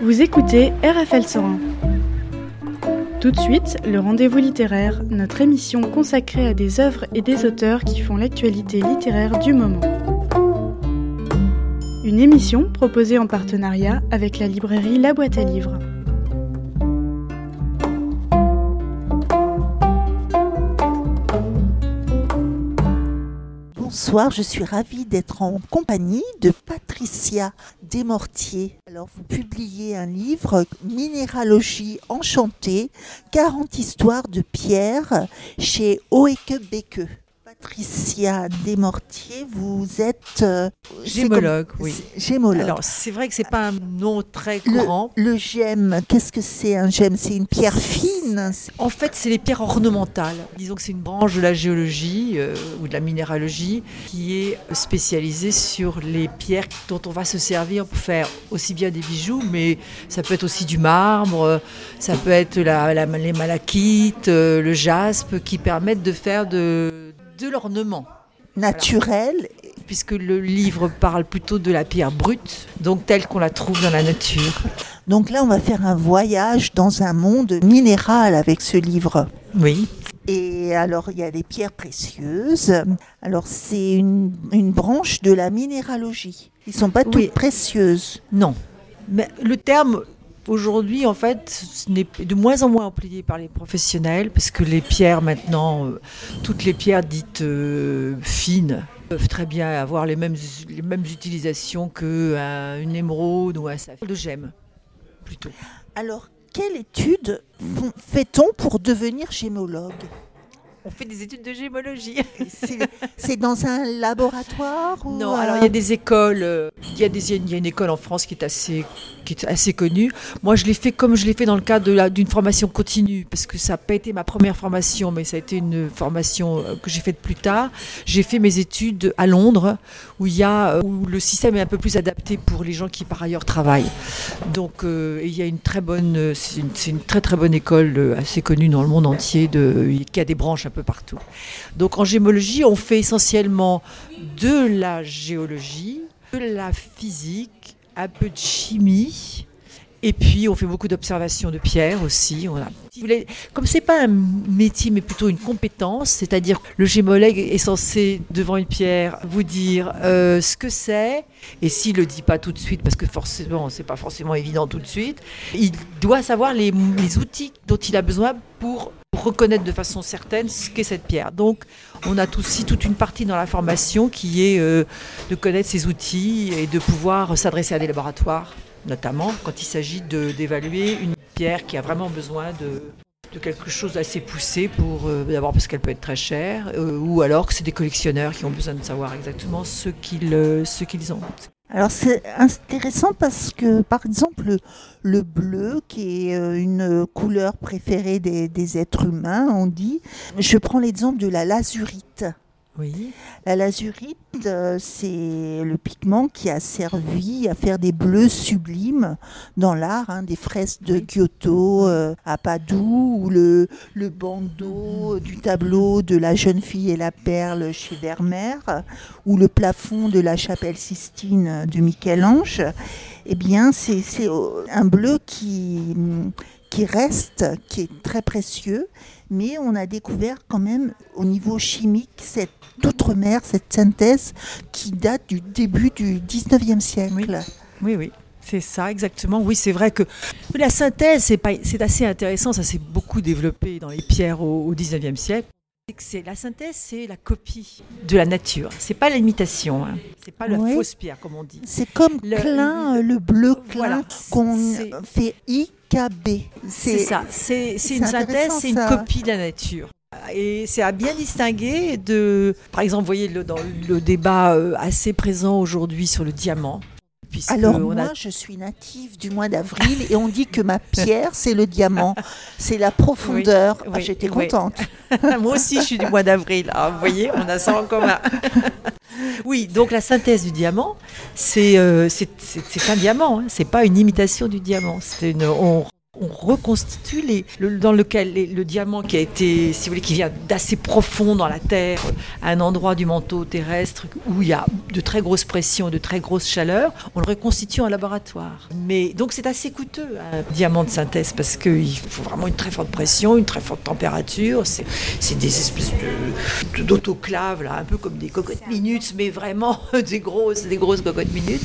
Vous écoutez RFL 101. Tout de suite, le rendez-vous littéraire, notre émission consacrée à des œuvres et des auteurs qui font l'actualité littéraire du moment. Une émission proposée en partenariat avec la librairie La Boîte à Livres. Bonsoir, je suis ravie d'être en compagnie de Patricia Desmortiers. Alors, vous publiez un livre, Minéralogie enchantée, 40 histoires de pierre, chez Oeke Beke. Patricia Desmortiers, vous êtes euh, gémologue, oui. Gémologue. Alors c'est vrai que c'est pas un nom très le, grand. Le gemme, qu'est-ce que c'est un gemme? C'est une pierre fine? En fait, c'est les pierres ornementales. Disons que c'est une branche de la géologie euh, ou de la minéralogie qui est spécialisée sur les pierres dont on va se servir pour faire aussi bien des bijoux, mais ça peut être aussi du marbre, ça peut être la, la, les malachites, euh, le jaspe, qui permettent de faire de de l'ornement. Naturel. Voilà. Puisque le livre parle plutôt de la pierre brute, donc telle qu'on la trouve dans la nature. Donc là, on va faire un voyage dans un monde minéral avec ce livre. Oui. Et alors, il y a des pierres précieuses. Alors, c'est une, une, branche de la minéralogie. Ils ne sont pas toutes oui. précieuses. Non. Mais le terme Aujourd'hui, en fait, ce n'est de moins en moins employé par les professionnels parce que les pierres maintenant, euh, toutes les pierres dites euh, fines peuvent très bien avoir les mêmes, les mêmes utilisations qu'une émeraude ou un saphir de gemme, plutôt. Alors, quelle étude fait-on pour devenir gémologue? On fait des études de gémologie. C'est dans un laboratoire ou Non, alors il y a des écoles. Il y a, des, il y a une école en France qui est assez, qui est assez connue. Moi, je l'ai fait comme je l'ai fait dans le cadre d'une formation continue, parce que ça n'a pas été ma première formation, mais ça a été une formation que j'ai faite plus tard. J'ai fait mes études à Londres, où, il y a, où le système est un peu plus adapté pour les gens qui par ailleurs travaillent. Donc, euh, il y a une très bonne, c'est une, une, très très bonne école assez connue dans le monde entier, de, qui a des branches un peu partout. Donc en gémologie, on fait essentiellement de la géologie, de la physique, un peu de chimie. Et puis, on fait beaucoup d'observations de pierres aussi. On a... Comme c'est pas un métier, mais plutôt une compétence, c'est-à-dire le gémologue est censé, devant une pierre, vous dire euh, ce que c'est. Et s'il le dit pas tout de suite, parce que forcément, c'est pas forcément évident tout de suite, il doit savoir les, les outils dont il a besoin pour reconnaître de façon certaine ce qu'est cette pierre. Donc, on a aussi toute une partie dans la formation qui est euh, de connaître ces outils et de pouvoir s'adresser à des laboratoires, notamment quand il s'agit d'évaluer une pierre qui a vraiment besoin de, quelque chose d'assez poussé pour euh, d'abord parce qu'elle peut être très chère euh, ou alors que c'est des collectionneurs qui ont besoin de savoir exactement ce qu'ils euh, ont. Alors c'est intéressant parce que par exemple le, le, bleu qui est une couleur préférée des êtres humains, on dit, je prends l'exemple de la lazurite. Oui. La lazurite, euh, c'est le pigment qui a servi à faire des bleus sublimes dans l'art, hein, des fresques de Giotto euh, à Padoue, ou le, le bandeau du tableau de la jeune fille et la perle chez Vermeer, ou le plafond de la chapelle Sistine de Michel-Ange. Eh bien, c'est un bleu qui qui reste, qui est très précieux, mais on a découvert quand même au niveau chimique cette outre-mer, cette synthèse qui date du début du 19e siècle. Oui, oui. C'est ça, exactement. Oui, c'est vrai que la synthèse, c'est assez intéressant. Ça s'est beaucoup développé dans les pierres au, au 19e siècle. C'est la synthèse, c'est la copie de la nature. C'est pas l'imitation. Hein. C'est pas la Oui. fausse pierre, comme on dit. C'est comme Le- Klein, le, bleu Klein Voilà. qu'on fait IKB. C'est ça. C'est une synthèse, c'est une copie de la nature. Et c'est à bien distinguer de, par exemple, vous voyez le, dans le débat euh, assez présent aujourd'hui sur le diamant. Puisque Alors moi, a- je suis native du mois d'avril et on dit que ma pierre, c'est le diamant. C'est la profondeur. Oui, Ah, J'étais oui. contente. Moi aussi, je suis du mois d'avril. Ah, vous voyez, on a ça en commun. oui, donc la synthèse du diamant, c'est euh, un diamant. Hein. C'est pas une imitation du diamant. C'est une- on, on reconstitue les, le, dans lequel le diamant qui a été, si vous voulez, qui vient d'assez profond dans la terre, à un endroit du manteau terrestre où il y a de très grosses pressions, de très grosses chaleurs, on le reconstitue en laboratoire. Mais donc c'est assez coûteux un diamant de synthèse parce qu'il faut vraiment une très forte pression, une très forte température. C'est des espèces d'autoclaves là, un peu comme des cocottes minutes, mais vraiment des grosses, des grosses cocottes minutes.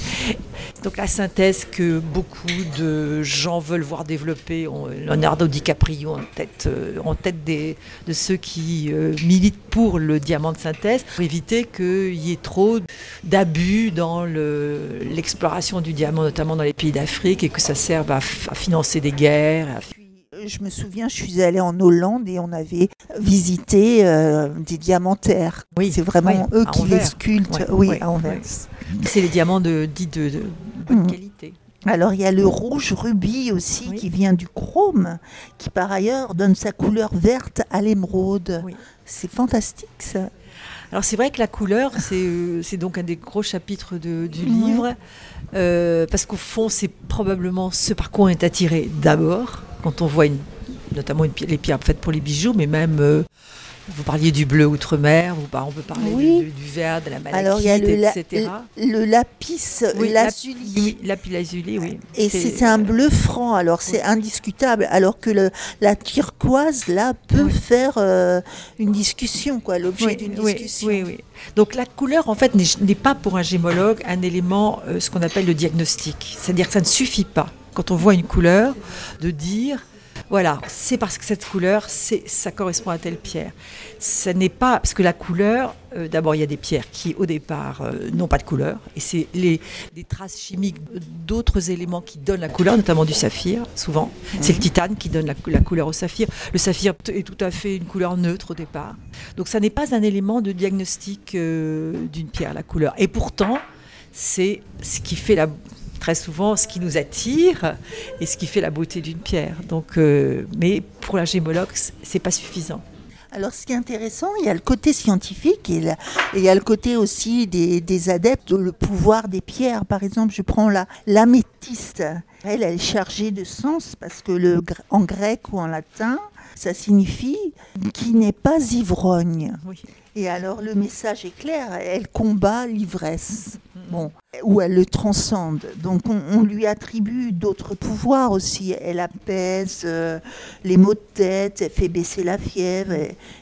Donc la synthèse que beaucoup de gens veulent voir développer, Leonardo DiCaprio en tête, euh, en tête des, de ceux qui euh, militent pour le diamant de synthèse, pour éviter qu'il y ait trop d'abus dans l'exploration du diamant, notamment dans les pays d'Afrique, et que ça serve à, financer des guerres. Je me souviens, je suis allée en Hollande et on avait visité euh, des diamantaires. Oui, c'est vraiment eux qui les sculptent. oui, à Anvers. C'est les diamants de, dits de, bonne mmh. qualité. Alors il y a le rouge rubis aussi qui vient du chrome, qui par ailleurs donne sa couleur verte à l'émeraude. C'est fantastique ça. Alors c'est vrai que la couleur, c'est euh, donc un des gros chapitres du livre, euh, parce qu'au fond c'est probablement ce par quoi on est attiré d'abord, quand on voit une, notamment les pierres faites pour les bijoux, mais même... Euh, vous parliez du bleu outre-mer, on peut parler du, vert, de la malachite, Alors, il y a le etc. Le, lapis lazuli. Oui, lapis lazuli, oui. Et c'est un bleu franc, alors c'est indiscutable. Alors que le, la turquoise, là, peut faire euh, une discussion, quoi, l'objet d'une discussion. Oui, oui. Donc la couleur, en fait, n'est pas pour un gémologue un élément, euh, ce qu'on appelle le diagnostic. C'est-à-dire que ça ne suffit pas, quand on voit une couleur, de dire voilà, c'est parce que cette couleur, ça correspond à telle pierre. Ce n'est pas parce que la couleur, euh, d'abord il y a des pierres qui au départ euh, n'ont pas de couleur, et c'est les, traces chimiques d'autres éléments qui donnent la couleur, notamment du saphir, souvent. C'est le titane qui donne la, couleur au saphir. Le saphir est tout à fait une couleur neutre au départ. Donc ça n'est pas un élément de diagnostic euh, d'une pierre, la couleur. Et pourtant, c'est ce qui fait la, très souvent ce qui nous attire et ce qui fait la beauté d'une pierre. Donc, euh, mais pour la gémologue, c'est pas suffisant. Alors, ce qui est intéressant, il y a le côté scientifique et, il y a le côté aussi des, adeptes, le pouvoir des pierres. Par exemple, je prends la l'améthyste. Elle, elle est chargée de sens parce que le, en grec ou en latin, ça signifie qui n'est pas ivrogne. Et alors le message est clair, elle combat l'ivresse. Bon, ou elle le transcende. Donc on, lui attribue d'autres pouvoirs aussi. Elle apaise euh, les maux de tête, elle fait baisser la fièvre,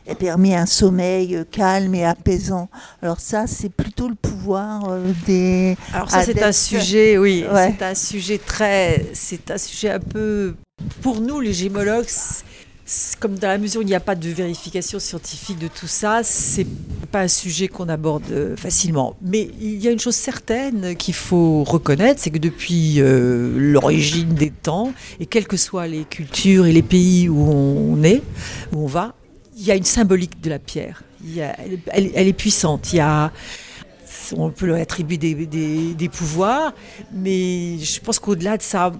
elle, permet un sommeil calme et apaisant. Alors ça, c'est plutôt le pouvoir euh, des. Alors ça, c'est un sujet, oui, c'est un sujet très, c'est un sujet un peu. Pour nous, les gémologues, comme dans la mesure où il n'y a pas de vérification scientifique de tout ça, c'est pas un sujet qu'on aborde euh, facilement. Mais il y a une chose certaine qu'il faut reconnaître, c'est que depuis euh, l'origine des temps, et quelles que soient les cultures et les pays où on est, où on va, il y a une symbolique de la pierre. elle, elle, est puissante. Il y a on peut leur attribuer des, pouvoirs, mais je pense qu'au-delà de ça,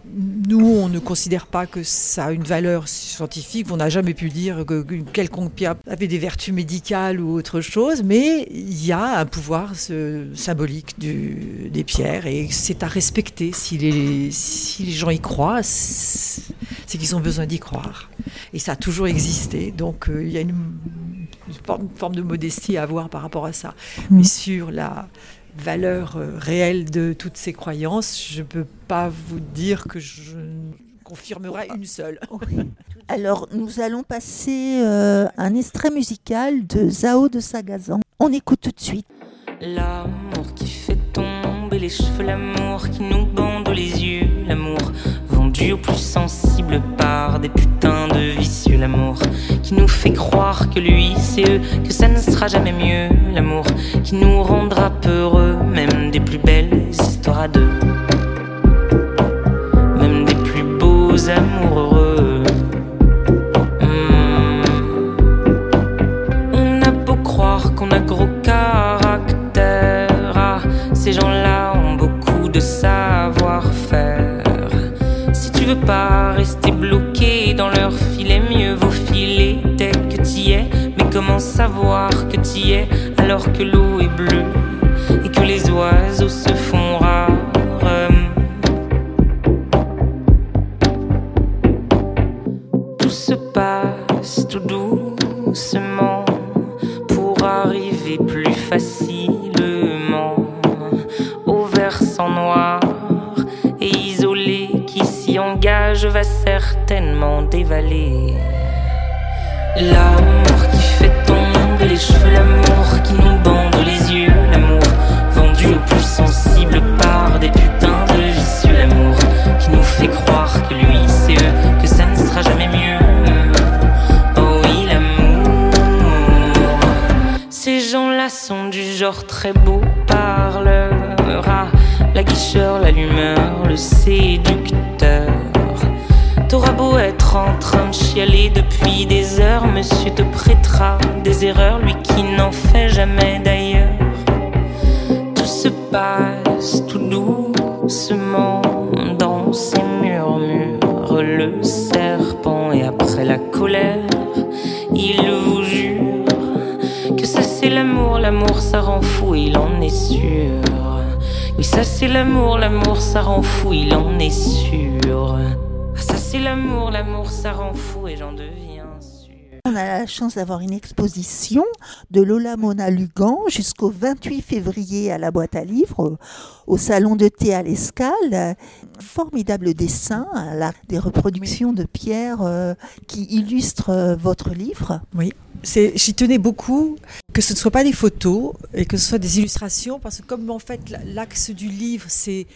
nous, on ne considère pas que ça a une valeur scientifique. On n'a jamais pu dire qu'une quelconque pierre avait des vertus médicales ou autre chose, mais il y a un pouvoir symbolique des pierres et c'est à respecter. Si les, si les gens y croient, c'est qu'ils ont besoin d'y croire. Et ça a toujours existé, donc euh, il y a une une forme de modestie à avoir par rapport à ça. Mm. Mais sur la valeur euh, réelle de toutes ces croyances, je ne peux pas vous dire que je confirmerai une seule. Alors, nous allons passer euh, un extrait musical de Zao de Sagazan. On écoute tout de suite. L'amour qui fait tomber les cheveux, l'amour qui nous bande les yeux, l'amour vendu au plus sensible par des putains l'amour qui nous fait croire que lui c'est eux, que ça ne sera jamais mieux, l'amour qui nous rendra peureux, même des plus belles histoires à deux, savoir que t'y es alors que l'eau est bleue et que les oiseaux très beau, parleur, la guicheur, l'allumeur, le séducteur. T'auras beau être en train de chialer depuis des heures, monsieur te prêtera des erreurs, lui qui n'en fait jamais d'ailleurs. Tout se passe ça c'est l'amour, l'amour ça rend fou, il en est sûr. Ça c'est l'amour, l'amour ça rend fou et j'en deviens. On a la chance d'avoir une exposition de Lola Mona Lugan jusqu'au 28 février à la boîte à livres au salon de thé à l'Escale. Formidable dessin, des reproductions de pierres euh, qui illustrent euh, votre livre. Oui, j'y tenais beaucoup que ce ne soit pas des photos et que ce soit des illustrations parce que comme en fait l'axe du livre c'est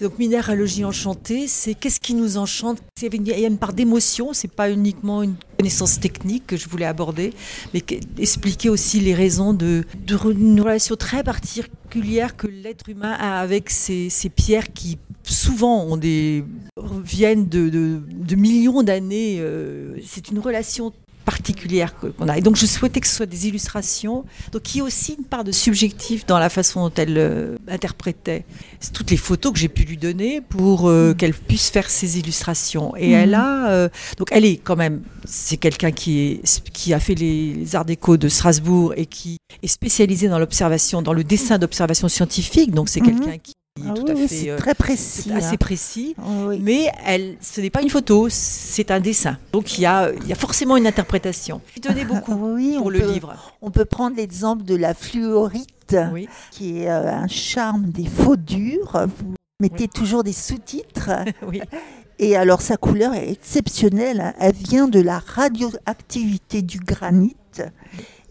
donc minéralogie enchantée, c'est qu'est-ce qui nous enchante? Il y a une part d'émotion, c'est pas uniquement une connaissance technique que je voulais aborder, mais expliquer aussi les raisons de, d'une relation très particulière que l'être humain a avec ces, pierres qui souvent viennent de, de millions d'années. Euh, c'est une relation particulière qu'on a. Et donc je souhaitais que ce soit des illustrations, donc qui aussi une part de subjectif dans la façon dont elle euh, interprétait toutes les photos que j'ai pu lui donner pour euh, mm. qu'elle puisse faire ses illustrations. Et elle mm. a, euh, donc elle est quand même, c'est quelqu'un qui est qui a fait les, arts déco de Strasbourg et qui est spécialisé dans l'observation, dans le dessin d'observation scientifique. Donc c'est mm-hmm. quelqu'un qui ah tout à fait, euh, très précis, assez hein. précis. Mais elle, ce n'est pas une photo, c'est un dessin. Donc il y a, il y a forcément une interprétation. Je tenais beaucoup pour le livre. On peut prendre l'exemple de la fluorite, qui est euh, un charme des faux durs. Vous mettez toujours des sous-titres. Et alors sa couleur est exceptionnelle. Hein. Elle vient de la radioactivité du granit.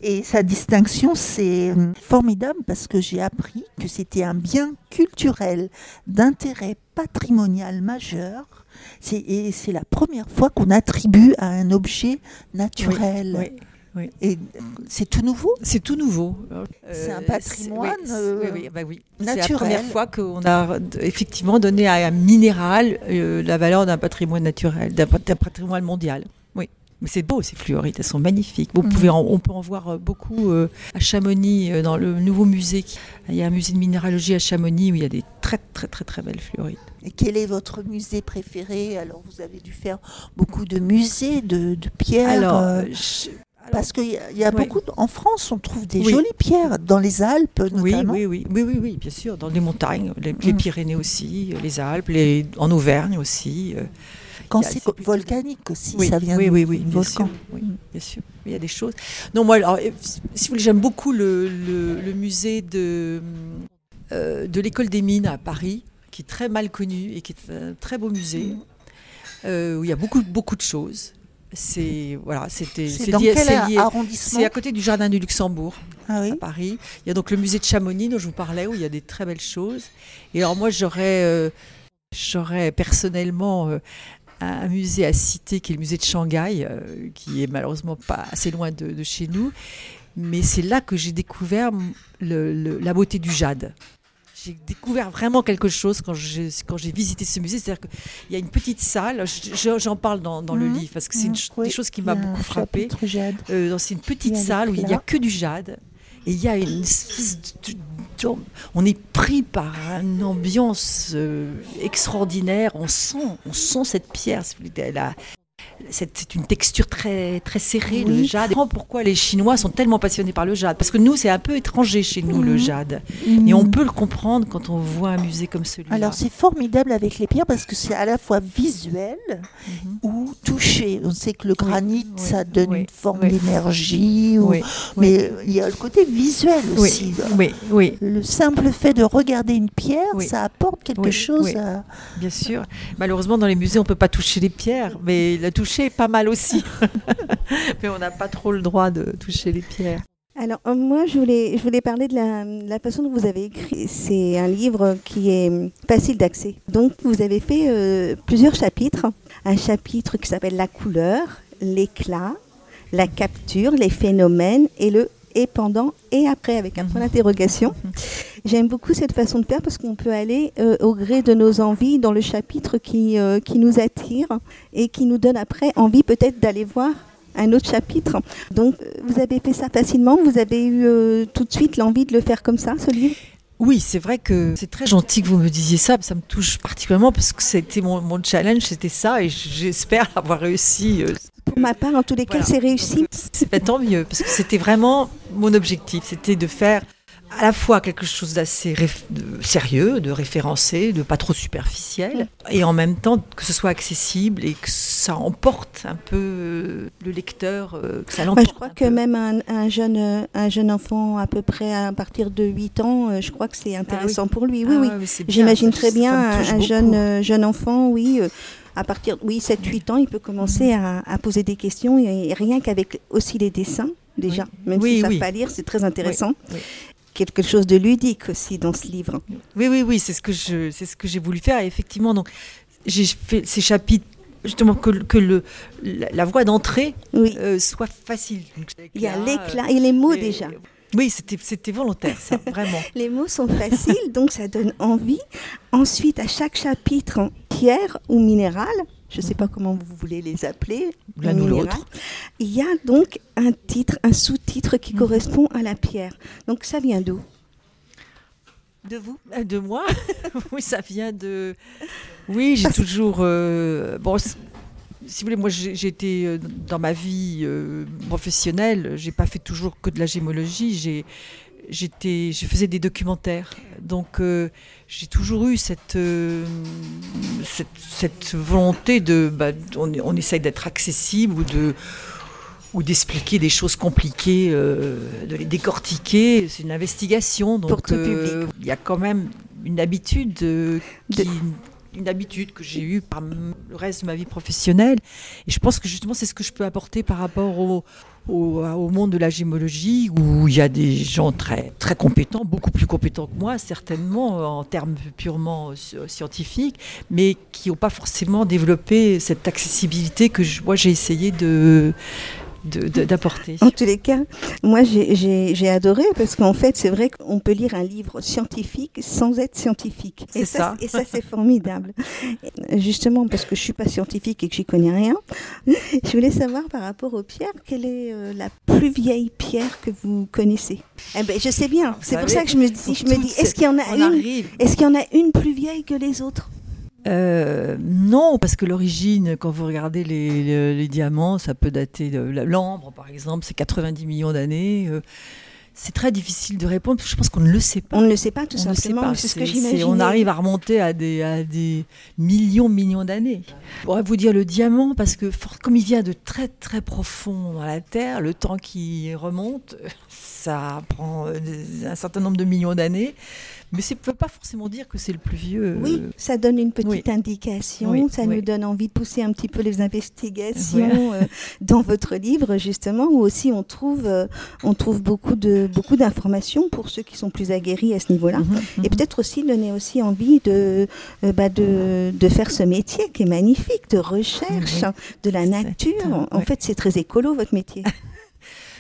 Et sa distinction, c'est euh, formidable parce que j'ai appris que c'était un bien culturel d'intérêt patrimonial majeur. Et c'est la première fois qu'on attribue à un objet naturel. Oui, Et c'est tout nouveau? C'est tout nouveau. c'est un patrimoine oui, bah oui, naturel. C'est la première fois qu'on a effectivement donné à un minéral euh, la valeur d'un patrimoine naturel, d'un patrimoine mondial. Mais c'est beau ces fluorites, elles sont magnifiques. Vous pouvez mhm. on peut en voir euh, beaucoup euh, à Chamonix, euh, dans le nouveau musée. Il y a un musée de minéralogie à Chamonix où il y a des très très très très belles fluorites. Et quel est votre musée préféré? Alors vous avez dû faire beaucoup de musées de, de pierres. Alors, parce qu'il y a, beaucoup. En France, on trouve des jolies pierres, dans les Alpes notamment. Oui, oui, oui, oui, oui, bien sûr, dans les montagnes, les, les mm. Pyrénées aussi, les Alpes, les, en Auvergne aussi. Quand c'est volcanique aussi, ça vient oui, oui, oui, bien Sûr, oui, bien sûr. Il y a des choses. Non, moi, alors, si vous voulez, j'aime beaucoup le, le, musée de, euh, de l'école des mines à Paris, qui est très mal connu et qui est un très beau musée, euh, où il y a beaucoup, beaucoup de choses. C'est voilà, c'était c'est dans quel arrondissement C'est à côté du jardin du Luxembourg ah à Paris. Il y a donc le musée de Chamonix dont je vous parlais où il y a des très belles choses. Et alors moi j'aurais euh, j'aurais personnellement un musée à citer qui est le musée de Shanghai, euh, qui est malheureusement pas assez loin de, chez nous. Mais c'est là que j'ai découvert la beauté du jade. J'ai découvert vraiment quelque chose quand j'ai quand j'ai visité ce musée. C'est-à-dire qu'il y a une petite salle, j'en parle dans, le mmh. livre parce que c'est mmh. des choses qui m'a beaucoup frappé. Euh, c'est une petite salle où il n'y a que du jade. Et il y a une on est pris par une ambiance euh, extraordinaire. On sent, on sent cette pierre. C'est une texture très, très serrée, le jade. Pourquoi les Chinois sont tellement passionnés par le jade Parce que nous, c'est un peu étranger chez nous, le mhm. jade. Et on mhm. peut le comprendre quand on voit un musée comme celui-là. Alors, c'est formidable avec les pierres parce que c'est à la fois visuel mhm. ou touché. On sait que le granit, ça donne une forme d'énergie. Mais il y a le côté visuel aussi. Oui, oui. Le simple fait de regarder une pierre, ça apporte quelque chose. À... Bien sûr. Malheureusement, dans les musées, on ne peut pas toucher les pierres, mais la toucher pas mal aussi. mais on n'a pas trop le droit de toucher les pierres. Alors euh, moi, je voulais, je voulais parler de la, façon dont vous avez écrit. C'est un livre qui est facile d'accès. Donc vous avez fait euh, plusieurs chapitres. Un chapitre qui s'appelle La couleur, l'éclat, la capture, les phénomènes et le et pendant et après avec un point d'interrogation. J'aime beaucoup cette façon de faire parce qu'on peut aller euh, au gré de nos envies dans le chapitre qui, qui nous attire et qui nous donne après envie peut-être d'aller voir un autre chapitre. Donc, vous avez fait ça facilement? Vous avez eu euh, tout de suite l'envie de le faire comme ça, ce livre oui, c'est vrai que c'est très gentil que vous me disiez ça. Ça me touche particulièrement parce que c'était mon, mon challenge, c'était ça, et j'espère avoir réussi. Euh, Pour ma part, en tous les cas, c'est réussi. C'est tant mieux parce que c'était vraiment mon objectif, c'était de faire à la fois quelque chose d'assez sérieux, de référencé, de pas trop superficiel, et en même temps que ce soit accessible et que ça emporte un peu euh, le lecteur, euh, que ça l'emporte. je crois que même un, jeune, euh, un jeune enfant à peu près à partir de 8 ans, je crois que c'est intéressant ah pour lui. Oui, oui. Ah J'imagine très bien un, jeune, jeune enfant, oui à partir oui 7-8 ans, il peut commencer à, poser des questions et, rien qu'avec aussi les dessins déjà, même s'ils ne savent pas lire, c'est très intéressant quelque chose de ludique aussi dans ce livre. Oui, oui, oui, c'est ce que je, c'est ce que j'ai voulu faire. effectivement, donc j'ai fait ces chapitres justement que, que le, la, voie d'entrée euh, soit facile. Il y a l'éclat et les mots déjà. Oui, c'était, c'était volontaire, ça, vraiment. les mots sont faciles, donc ça donne envie. Ensuite, à chaque chapitre, pierre ou minéral, je ne sais pas comment vous voulez les appeler, l'un ou l'autre. Il y a donc un titre, un sous-titre qui mhm. correspond à la pierre. Donc ça vient d'où? De vous? Euh, De moi? Oui, ça vient de. Oui, j'ai toujours. Euh, bon, si vous voulez, moi j'ai été euh, dans ma vie euh, professionnelle, j'ai pas fait toujours que de la gémologie, j'ai j'étais, je faisais des documentaires. Donc euh, j'ai toujours eu cette, euh, cette, volonté de, bah, on, essaye d'être accessible ou de ou d'expliquer des choses compliquées, euh, de les décortiquer. C'est une investigation, donc il y a quand même une habitude qui, une habitude que j'ai eue par le reste de ma vie professionnelle. Et je pense que justement, c'est ce que je peux apporter par rapport au, au, monde de la gémologie, où il y a des gens très, très compétents, beaucoup plus compétents que moi, certainement, en termes purement scientifiques, mais qui n'ont pas forcément développé cette accessibilité que moi j'ai essayé de, d'apporter. En tous les cas, moi j'ai adoré parce qu'en fait c'est vrai qu'on peut lire un livre scientifique sans être scientifique. Et ça, Et ça c'est formidable. Justement parce que je suis pas scientifique et que j'y connais rien, je voulais savoir par rapport aux pierres, quelle est euh, la plus vieille pierre que vous connaissez? Eh ben, Je sais bien, c'est pour ça que je me dis, je me dis est-ce qu'il y en a une? Est-ce qu'il y en a une plus vieille que les autres? Euh, non, parce que l'origine, quand vous regardez les, diamants, ça peut dater de l'ambre, par exemple, c'est 90 millions d'années. Euh, c'est très difficile de répondre, je pense qu'on ne le sait pas. On ne le sait pas, tout simplement, c'est ce que j'imagine. On arrive à remonter à des, à des millions, millions d'années. Je pourrais vous dire le diamant, parce que comme il vient de très, très profond dans la Terre, le temps qui remonte, ça prend un certain nombre de millions d'années. Mais ça ne peut pas forcément dire que c'est le plus vieux. Oui, ça donne une petite indication, ça nous donne envie de pousser un petit peu les investigations euh, dans votre livre, justement, où aussi on trouve, euh, on trouve beaucoup, de, beaucoup d'informations pour ceux qui sont plus aguerris à ce niveau-là. Mhm, mhm. Et peut-être aussi donner aussi envie de, euh, bah de, de, faire ce métier qui est magnifique, de recherche de la nature. En fait, c'est très écolo, votre métier.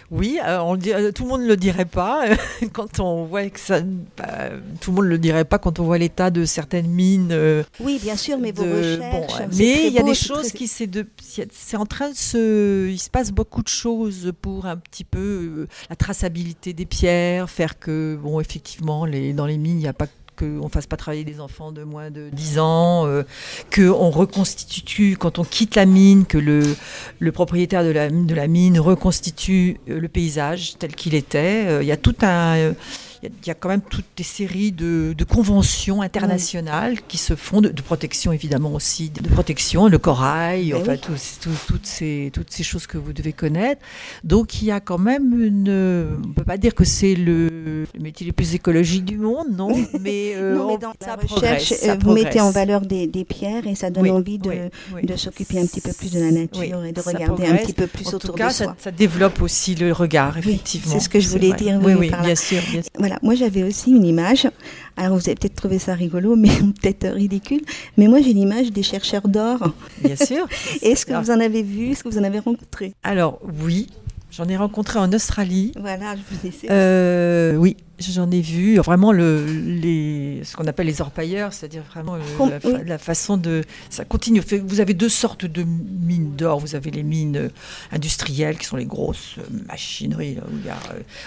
Oui, euh, on euh, tout le monde ne le dirait pas quand on voit que ça. Bah, tout le monde le dirait pas quand on voit l'état de certaines mines. Euh, oui, bien sûr, mais vos recherches. mais il y a des choses qui c'est de, c'est en train de se, il se passe beaucoup de choses pour un petit peu la traçabilité des pierres, faire que bon, effectivement, les, dans les mines, il n'y a pas qu'on ne fasse pas travailler des enfants de moins de 10 ans, euh, qu'on reconstitue, quand on quitte la mine, que le, propriétaire de la, de la mine reconstitue euh, le paysage tel qu'il était. Euh, Il y a tout un il y, a quand même toutes des séries de, de conventions internationales qui se font, de, de, protection évidemment aussi, de protection, le corail, Ben enfin oui. toutes, ces, toutes ces choses que vous devez connaître. Donc il y a quand même une... On ne peut pas dire que c'est le, le métier le plus écologique du monde, non, mais, euh, non, mais on- dans ça la recherche, progresse, ça euh, vous mettez en valeur des, des pierres et ça donne Oui, envie de, s'occuper un petit peu plus de la nature et de ça regarder un petit peu plus En autour tout cas, de ça, soi. ça développe aussi le regard, effectivement. c'est ce que je voulais dire, Oui, oui, là. bien sûr, bien sûr. Voilà, moi j'avais aussi une image. Alors vous avez peut-être trouvé ça rigolo, mais peut-être ridicule. Mais moi j'ai l'image des chercheurs d'or. Bien sûr. Est-ce que vous en avez vu? Est-ce que vous en avez rencontré? Alors oui, j'en ai rencontré en Australie. Voilà, je vous essaie. Euh, oui, j'en ai vu vraiment le, les, ce qu'on appelle les orpailleurs, c'est-à-dire vraiment euh, Com- la, fa- oui. la façon de. Ça continue. Vous avez deux sortes de mines d'or. Vous avez les mines euh, industrielles qui sont les grosses euh, machineries là, où y a,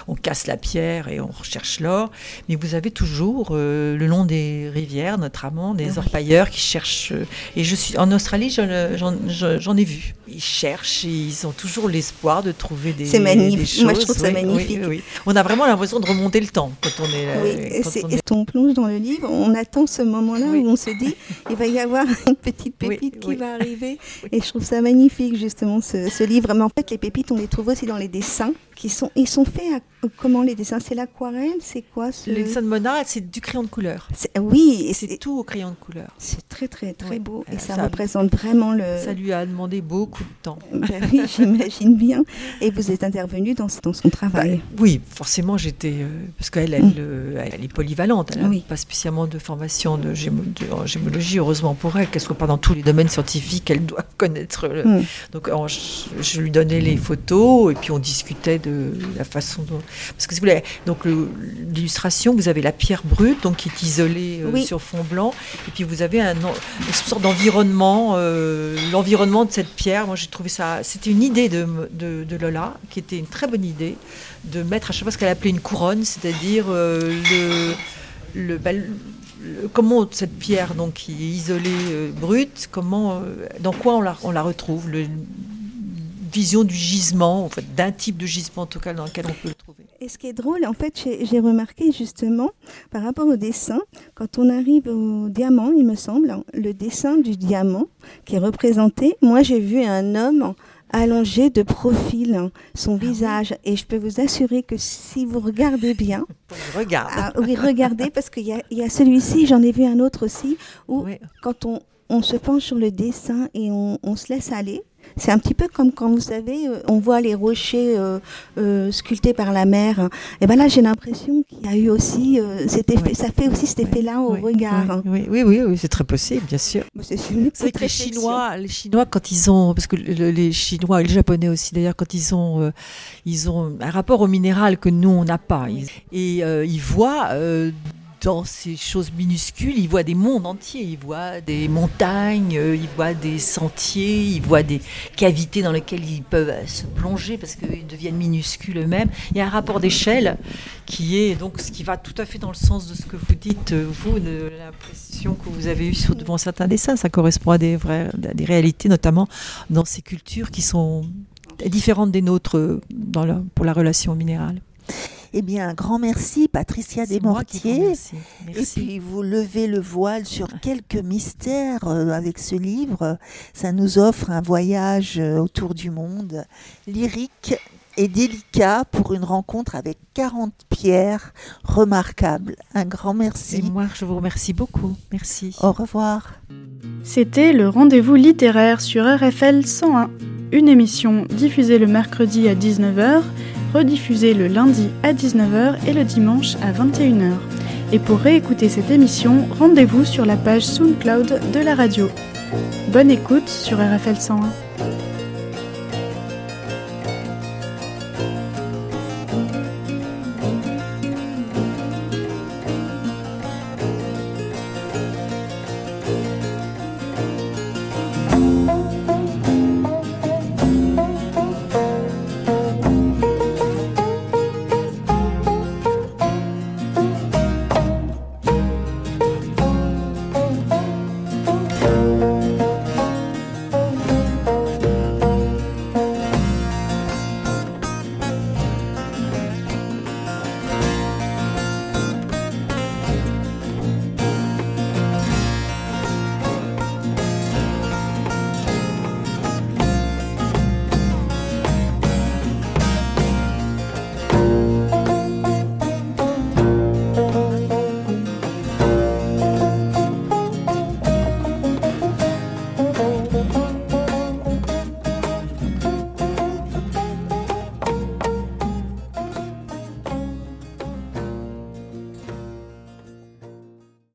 on casse la pierre et on recherche l'or. Mais vous avez toujours euh, le long des rivières, notamment des Oui. orpailleurs qui cherchent. et je suis en Australie, j'en ai vu. Ils cherchent et ils ont toujours l'espoir de trouver des, C'est magnifique. des choses. Moi, je trouve ça Oui, oui, magnifique. oui. On a vraiment l'impression de remonter le temps quand on est. Oui, euh, et quand on est- on plonge dans le livre, on attend ce moment-là Oui. où on se dit, il va y avoir une petite Oui, pépite qui va arriver. Et je trouve ça magnifique, justement, ce, ce livre. Mais en fait, les pépites, on les trouve aussi dans les dessins. Qui sont, ils sont faits à, comment les dessins C'est l'aquarelle C'est quoi ce... Les dessins de Mona, c'est du crayon de couleur. Oui, et C'est tout au crayon de couleur. c'est très, très, très beau. Et Euh, ça, ça- représente vraiment le... Ça lui a demandé beaucoup de temps. Ben oui, j'imagine bien. Et vous êtes intervenu dans, dans son travail. Oui, forcément, j'étais. euh, parce qu'elle elle, Mm. euh, elle est polyvalente. Elle n'a Oui. pas spécialement de formation de, gémo- de- en gémologie, heureusement pour elle, qu'elle soit pas dans tous les domaines scientifiques, elle doit connaître. le- Mm. Donc, en- je, je lui donnais les photos et puis on discutait de la façon dont. Parce que si vous voulez, donc l'illustration, vous avez la pierre brute, donc qui est isolée euh, Oui. sur fond blanc, et puis vous avez un, une sorte d'environnement, euh, l'environnement de cette pierre. Moi, j'ai trouvé ça. C'était une idée de, de, de Lola, qui était une très bonne idée, de mettre à chaque fois ce qu'elle appelait une couronne, c'est-à-dire euh, le, le, bah, le- le- comment cette pierre donc qui est isolée euh, brute, comment, euh, dans quoi on la, on la retrouve, le, vision du gisement, en fait, d'un type de gisement en tout cas dans lequel on peut le trouver. Et ce qui est drôle, en fait, j'ai remarqué justement, par rapport au dessin, quand on arrive au diamant, il me semble, le dessin du diamant qui est représenté, moi j'ai vu un homme allongé de profil, son visage, et je peux vous assurer que si vous regardez bien, Regarde. ah, oui, regardez, parce qu'il y y a celui-ci, j'en ai vu un autre aussi, où Oui. quand on, on se penche sur le dessin et on, on se laisse aller, c'est un petit peu comme quand vous savez, euh, on voit les rochers euh, euh, sculptés par la mer. Et ben là, j'ai l'impression qu'il y a eu aussi euh, cet effet, Oui. ça fait aussi cet effet-là au Oui, regard. Oui, oui, oui, oui, c'est très possible, bien sûr. C'est que les. Chinois, les Chinois, quand ils ont, parce que le- les Chinois et les Japonais aussi, d'ailleurs, quand ils ont, euh, ils ont un rapport au minéral que nous on n'a pas, Ils- et euh, ils voient euh, dans ces choses minuscules, ils voient des mondes entiers, ils voient des montagnes, euh, ils voient des sentiers, ils voient des cavités dans lesquelles ils peuvent euh, se plonger parce qu'ils deviennent minuscules eux-mêmes. Il y a un rapport d'échelle qui est donc ce qui va tout à fait dans le sens de ce que vous dites, euh, vous, de l'impression que vous avez eue devant certains dessins. Ça correspond à des, vraies, des réalités, notamment dans ces cultures qui sont différentes des nôtres pour la relation minérale. Eh bien, un grand merci, Patricia Desmortiers. remercie. Et Merci. puis vous levez le voile sur quelques mystères euh, avec ce livre. Ça nous offre un voyage euh, autour du monde, lyrique et délicat pour une rencontre avec 40 pierres remarquables. Un grand Et merci. moi, je vous remercie beaucoup. Merci. Au revoir. C'était le rendez-vous littéraire sur RFL 101, une émission diffusée le mercredi à 19h, rediffusée le lundi à 19h et le dimanche à 21h. Et pour réécouter cette émission, rendez-vous sur la page SoundCloud de la radio. Bonne écoute sur RFL 101.